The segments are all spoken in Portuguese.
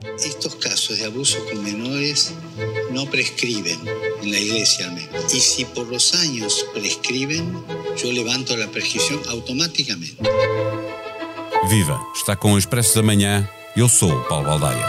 Estos casos de abuso con menores no prescriben en la iglesia al menos. Y si por los años prescriben, yo levanto la prescripción automáticamente. Viva! Está com o Expresso da Manhã. Eu sou o Paulo Baldaia.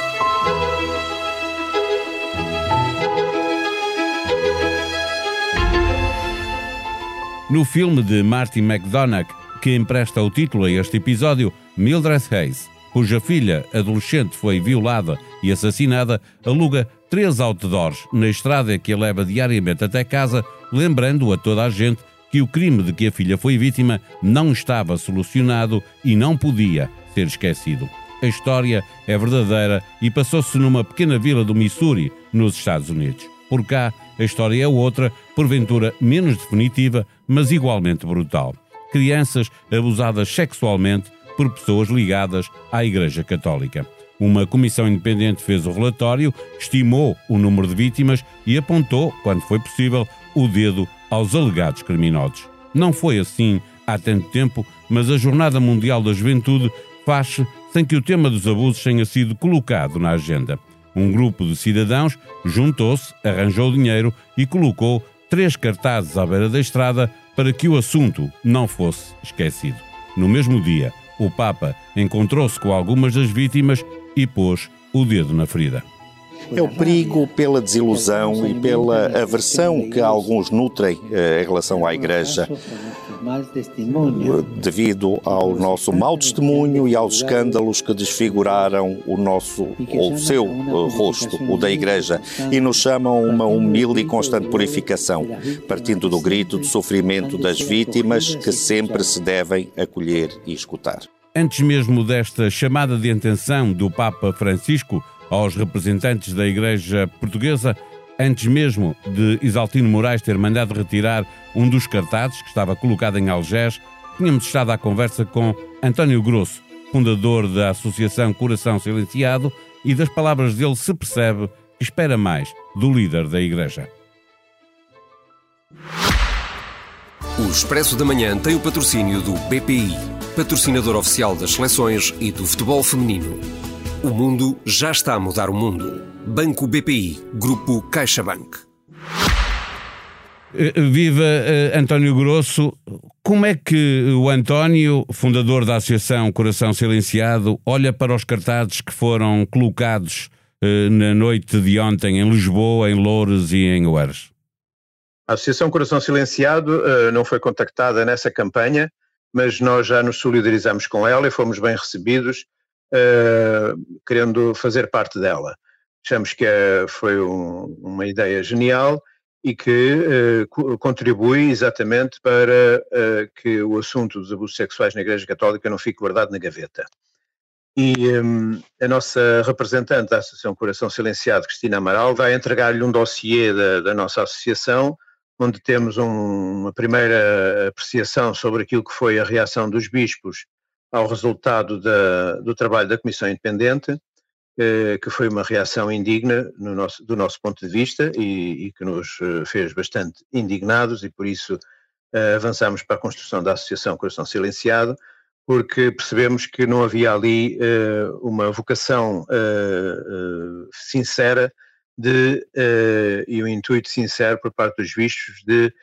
No filme de Martin McDonagh, que empresta o título a este episódio, Mildred Hayes cuja filha adolescente foi violada e assassinada, aluga três outdoors na estrada que a leva diariamente até casa, lembrando a toda a gente que o crime de que a filha foi vítima não estava solucionado e não podia ser esquecido. A história é verdadeira e passou-se numa pequena vila do Missouri, nos Estados Unidos. Por cá, a história é outra, porventura menos definitiva, mas igualmente brutal. Crianças abusadas sexualmente por pessoas ligadas à Igreja Católica. Uma comissão independente fez o relatório, estimou o número de vítimas e apontou, quando foi possível, o dedo aos alegados criminosos. Não foi assim há tanto tempo, mas a Jornada Mundial da Juventude faz-se sem que o tema dos abusos tenha sido colocado na agenda. Um grupo de cidadãos juntou-se, arranjou dinheiro e colocou três cartazes à beira da estrada para que o assunto não fosse esquecido. No mesmo dia, o Papa encontrou-se com algumas das vítimas e pôs o dedo na ferida. É o perigo pela desilusão e pela aversão que alguns nutrem eh, em relação à Igreja, devido ao nosso mau testemunho e aos escândalos que desfiguraram o nosso, o seu eh, rosto, o da Igreja, e nos chamam a uma humilde e constante purificação, partindo do grito de sofrimento das vítimas que sempre se devem acolher e escutar. Antes mesmo desta chamada de atenção do Papa Francisco aos representantes da Igreja Portuguesa, antes mesmo de Isaltino Moraes ter mandado retirar um dos cartazes que estava colocado em Algés, tínhamos estado à conversa com António Grosso, fundador da Associação Coração Silenciado, e das palavras dele se percebe que espera mais do líder da Igreja. O Expresso da Manhã tem o patrocínio do BPI patrocinador oficial das seleções e do futebol feminino. O mundo já está a mudar o mundo. Banco BPI, Grupo CaixaBank. Eh, viva uh, António Grosso. Como é que o António, fundador da Associação Coração Silenciado, olha para os cartazes que foram colocados uh, na noite de ontem em Lisboa, em Loures e em Oeiras? A Associação Coração Silenciado uh, não foi contactada nessa campanha mas nós já nos solidarizamos com ela e fomos bem recebidos, uh, querendo fazer parte dela. Achamos que é, foi um, uma ideia genial e que uh, contribui exatamente para uh, que o assunto dos abusos sexuais na Igreja Católica não fique guardado na gaveta. E um, a nossa representante da Associação Coração Silenciado, Cristina Amaral, vai entregar-lhe um dossiê da, da nossa associação onde temos um, uma primeira apreciação sobre aquilo que foi a reação dos bispos ao resultado da, do trabalho da Comissão Independente, eh, que foi uma reação indigna no nosso, do nosso ponto de vista e, e, que nos eh, fez bastante indignados e por isso eh, avançamos para a construção da Associação Coração Silenciado, porque percebemos que não havia ali uma vocação sincera de, e o intuito sincero por parte dos bispos de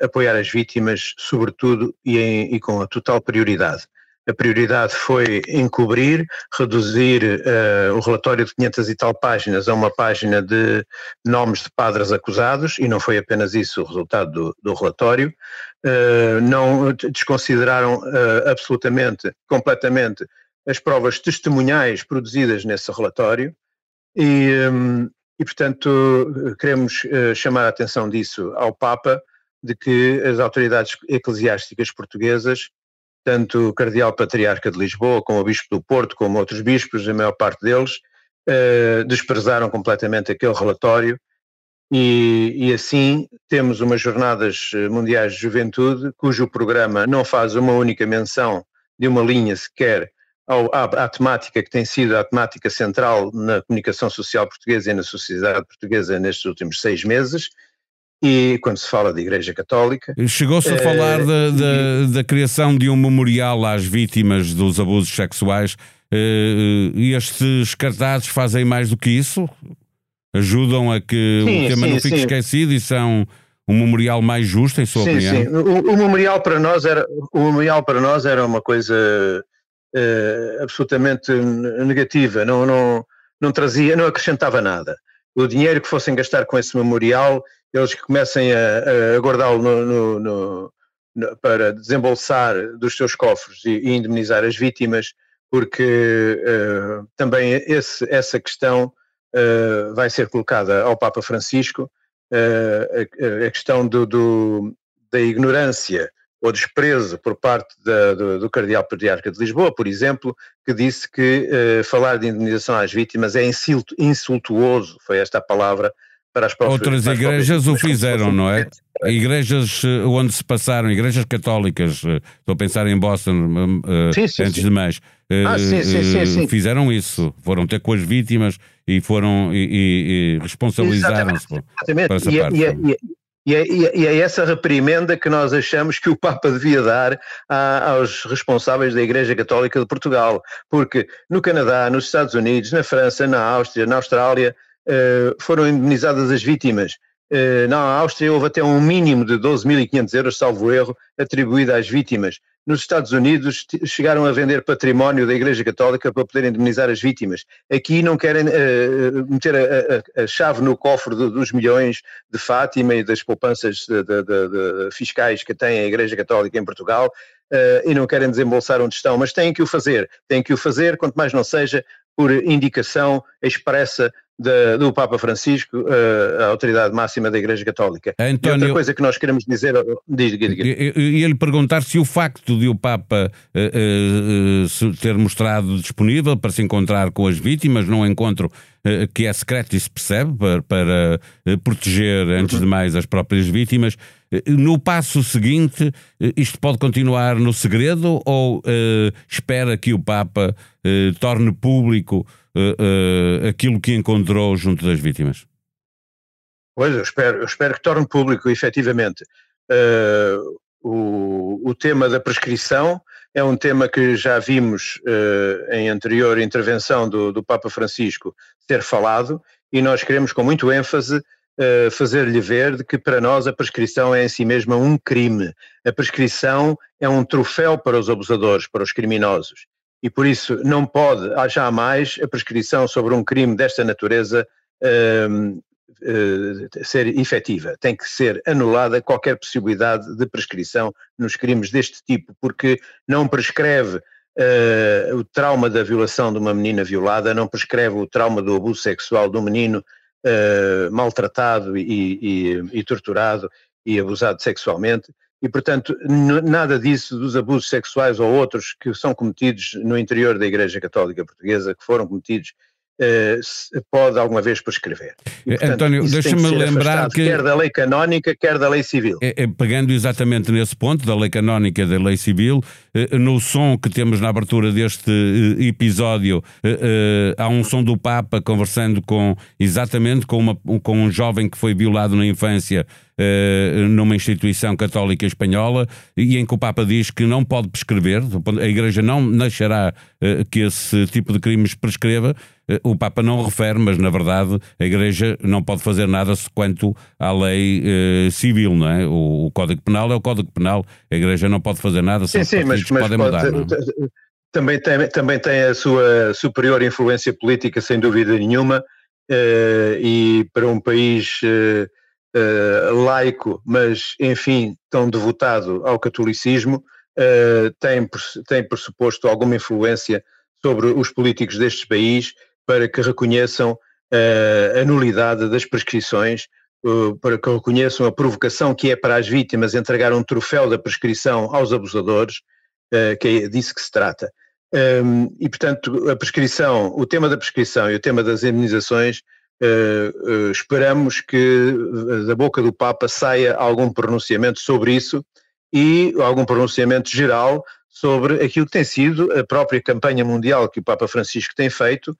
apoiar as vítimas, sobretudo e, em, e, com a total prioridade. A prioridade foi encobrir, reduzir uh, o relatório de 500 e tal páginas a uma página de nomes de padres acusados, e não foi apenas isso o resultado do, do relatório. não desconsideraram absolutamente, completamente, as provas testemunhais produzidas nesse relatório. E, um, e, portanto, queremos uh, chamar a atenção disso ao Papa, de que as autoridades eclesiásticas portuguesas, tanto o Cardeal Patriarca de Lisboa, como o Bispo do Porto, como outros bispos, a maior parte deles, uh, desprezaram completamente aquele relatório. E, e, assim temos umas Jornadas Mundiais de Juventude, cujo programa não faz uma única menção de uma linha sequer ao, à, à, temática que tem sido a temática central na comunicação social portuguesa e na sociedade portuguesa nestes últimos seis meses, e quando se fala de Igreja Católica. Chegou-se a falar da, da, da, criação de um memorial às vítimas dos abusos sexuais. e estes cartazes fazem mais do que isso? Ajudam a que sim, o tema sim, não fique sim. esquecido e são um memorial mais justo, em sua sim, opinião? Sim, o, o, memorial para nós era, o memorial para nós era uma coisa uh, absolutamente negativa, não, não, não trazia, não acrescentava nada. O dinheiro que fossem gastar com esse memorial, eles que comecem a, a guardá-lo no, no, no, para desembolsar dos seus cofres e, e indemnizar as vítimas, porque uh, também esse, essa questão uh, vai ser colocada ao Papa Francisco, uh, a, a, questão do, do, da ignorância ou desprezo por parte da, do, do Cardeal Patriarca de Lisboa, por exemplo, que disse que falar de indemnização às vítimas é insultuoso, foi esta a palavra, para as próprias Outras para igrejas o fizeram, não é? Igrejas onde se passaram, igrejas católicas, estou a pensar em Boston sim, sim, antes sim. de mais, ah, fizeram isso, foram ter com as vítimas e foram e, e, e responsabilizaram-se por, por essa e, parte. E, e, e, é essa reprimenda que nós achamos que o Papa devia dar a, aos responsáveis da Igreja Católica de Portugal, porque no Canadá, nos Estados Unidos, na França, na Áustria, na Austrália, eh, foram indemnizadas as vítimas. Eh, na Áustria houve até um mínimo de 12.500 euros, salvo erro, atribuído às vítimas nos Estados Unidos chegaram a vender património da Igreja Católica para poder indemnizar as vítimas. Aqui não querem uh, meter a, a, a, chave no cofre do, dos milhões de Fátima e das poupanças de, de, fiscais que tem a Igreja Católica em Portugal uh, e não querem desembolsar onde estão, mas têm que o fazer. Têm que o fazer, quanto mais não seja por indicação expressa do Papa Francisco, uh, a autoridade máxima da Igreja Católica. António, e outra coisa que nós queremos dizer. Diga, diga. Eu ia lhe perguntar se o facto de o Papa uh, uh, ter mostrado disponível para se encontrar com as vítimas, num encontro que é secreto e se percebe, para, para proteger, antes de mais, as próprias vítimas. No passo seguinte, isto pode continuar no segredo ou espera que o Papa torne público uh, aquilo que encontrou junto das vítimas? Pois, eu espero, eu espero que torne público, efetivamente. Uh, o, o tema da prescrição é um tema que já vimos uh, em anterior intervenção do, do Papa Francisco ser falado e nós queremos com muito ênfase uh, fazer-lhe ver de que para nós a prescrição é em si mesma um crime. A prescrição é um troféu para os abusadores, para os criminosos e por isso não pode jamais a prescrição sobre um crime desta natureza uh, uh, ser efetiva. Tem que ser anulada qualquer possibilidade de prescrição nos crimes deste tipo, porque não prescreve uh, o trauma da violação de uma menina violada, não prescreve o trauma do abuso sexual do menino eh, maltratado e, e, e torturado e abusado sexualmente e, portanto, nada disso dos abusos sexuais ou outros que são cometidos no interior da Igreja Católica Portuguesa, que foram cometidos, eh, pode alguma vez prescrever. E, portanto, António, deixa-me lembrar que. Quer da lei canónica, quer da lei civil. É, é, pegando exatamente nesse ponto, da lei canónica e da lei civil, eh, no som que temos na abertura deste eh, episódio, há um som do Papa conversando com exatamente com, uma, com um jovem que foi violado na infância numa instituição católica espanhola e em que o Papa diz que não pode prescrever, a Igreja não deixará uh, que esse tipo de crimes prescreva. Uh, o Papa não refere, mas na verdade a Igreja não pode fazer nada quanto à lei civil, não é? O, o, Código Penal é o Código Penal, a Igreja não pode fazer nada, sim, sim, mas, mas podem mudar. Pode, é? também, tem, também tem a sua superior influência política, sem dúvida nenhuma, e para um país uh, laico, mas enfim tão devotado ao catolicismo, uh, tem, tem pressuposto alguma influência sobre os políticos deste país para que reconheçam uh, a nulidade das prescrições, para que reconheçam a provocação que é para as vítimas entregar um troféu da prescrição aos abusadores, que é disso que se trata. Um, e, portanto, a prescrição, o tema da prescrição e o tema das indenizações esperamos que da boca do Papa saia algum pronunciamento sobre isso e algum pronunciamento geral sobre aquilo que tem sido a própria campanha mundial que o Papa Francisco tem feito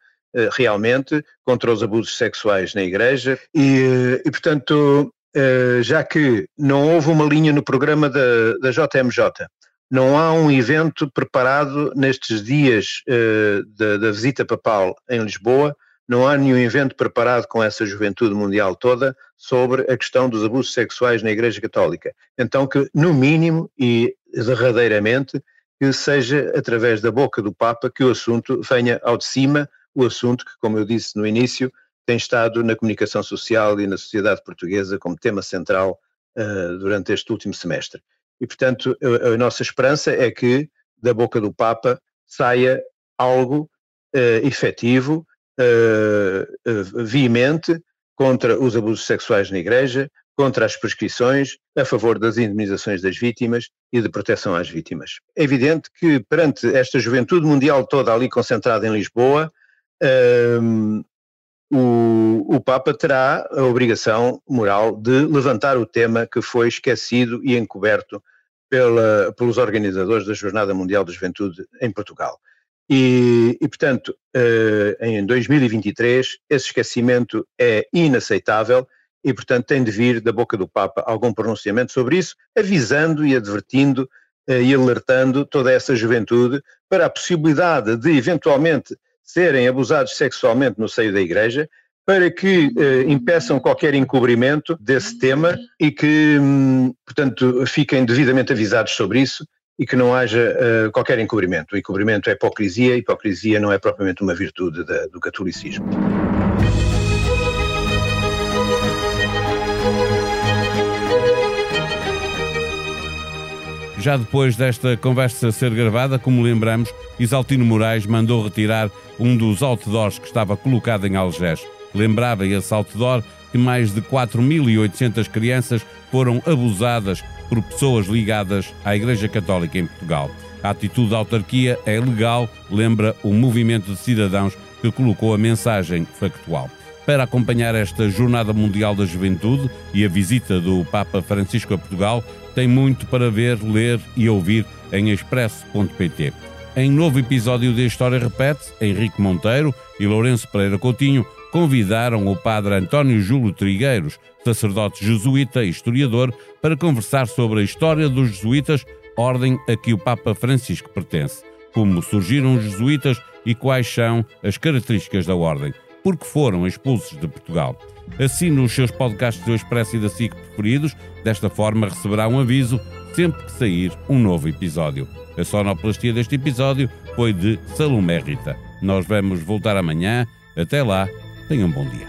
realmente contra os abusos sexuais na Igreja. E, e portanto, já que não houve uma linha no programa da, da JMJ não há um evento preparado nestes dias da, da, visita papal em Lisboa, não há nenhum evento preparado com essa juventude mundial toda sobre a questão dos abusos sexuais na Igreja Católica. Então, que no mínimo e derradeiramente, que seja através da boca do Papa que o assunto venha ao de cima, o assunto que, como eu disse no início, tem estado na comunicação social e na sociedade portuguesa como tema central uh, durante este último semestre. E, portanto, a, a, nossa esperança é que da boca do Papa saia algo uh, efetivo, uh, veemente, contra os abusos sexuais na Igreja, contra as prescrições, a favor das indemnizações das vítimas e de proteção às vítimas. É evidente que, perante esta juventude mundial toda ali concentrada em Lisboa, um, o, o, Papa terá a obrigação moral de levantar o tema que foi esquecido e encoberto pela, pelos organizadores da Jornada Mundial da Juventude em Portugal. E, e portanto, uh, em 2023, esse esquecimento é inaceitável e, portanto, tem de vir da boca do Papa. Algum pronunciamento sobre isso, avisando e advertindo uh, e alertando toda essa juventude para a possibilidade de, eventualmente, serem abusados sexualmente no seio da Igreja, para que eh, impeçam qualquer encobrimento desse tema e que, hum, portanto, fiquem devidamente avisados sobre isso e que não haja uh, qualquer encobrimento. O encobrimento é hipocrisia, e hipocrisia não é propriamente uma virtude da, do catolicismo. Já depois desta conversa ser gravada, como lembramos, Isaltino Moraes mandou retirar um dos outdoors que estava colocado em Algés. Lembrava esse outdoor que mais de 4.800 crianças foram abusadas por pessoas ligadas à Igreja Católica em Portugal. A atitude da autarquia é legal, lembra o movimento de cidadãos que colocou a mensagem factual. Para acompanhar esta Jornada Mundial da Juventude e a visita do Papa Francisco a Portugal, tem muito para ver, ler e ouvir em expresso.pt. Em novo episódio de História Repete, Henrique Monteiro e Lourenço Pereira Coutinho convidaram o padre António Júlio Trigueiros, sacerdote jesuíta e historiador, para conversar sobre a história dos jesuítas, ordem a que o Papa Francisco pertence, como surgiram os jesuítas e quais são as características da ordem, porque foram expulsos de Portugal. Assine os seus podcasts do Expresso e da SIC preferidos, desta forma receberá um aviso sempre que sair um novo episódio. A sonoplastia deste episódio foi de Salomé Rita. Nós vamos voltar amanhã. Até lá, tenham um bom dia.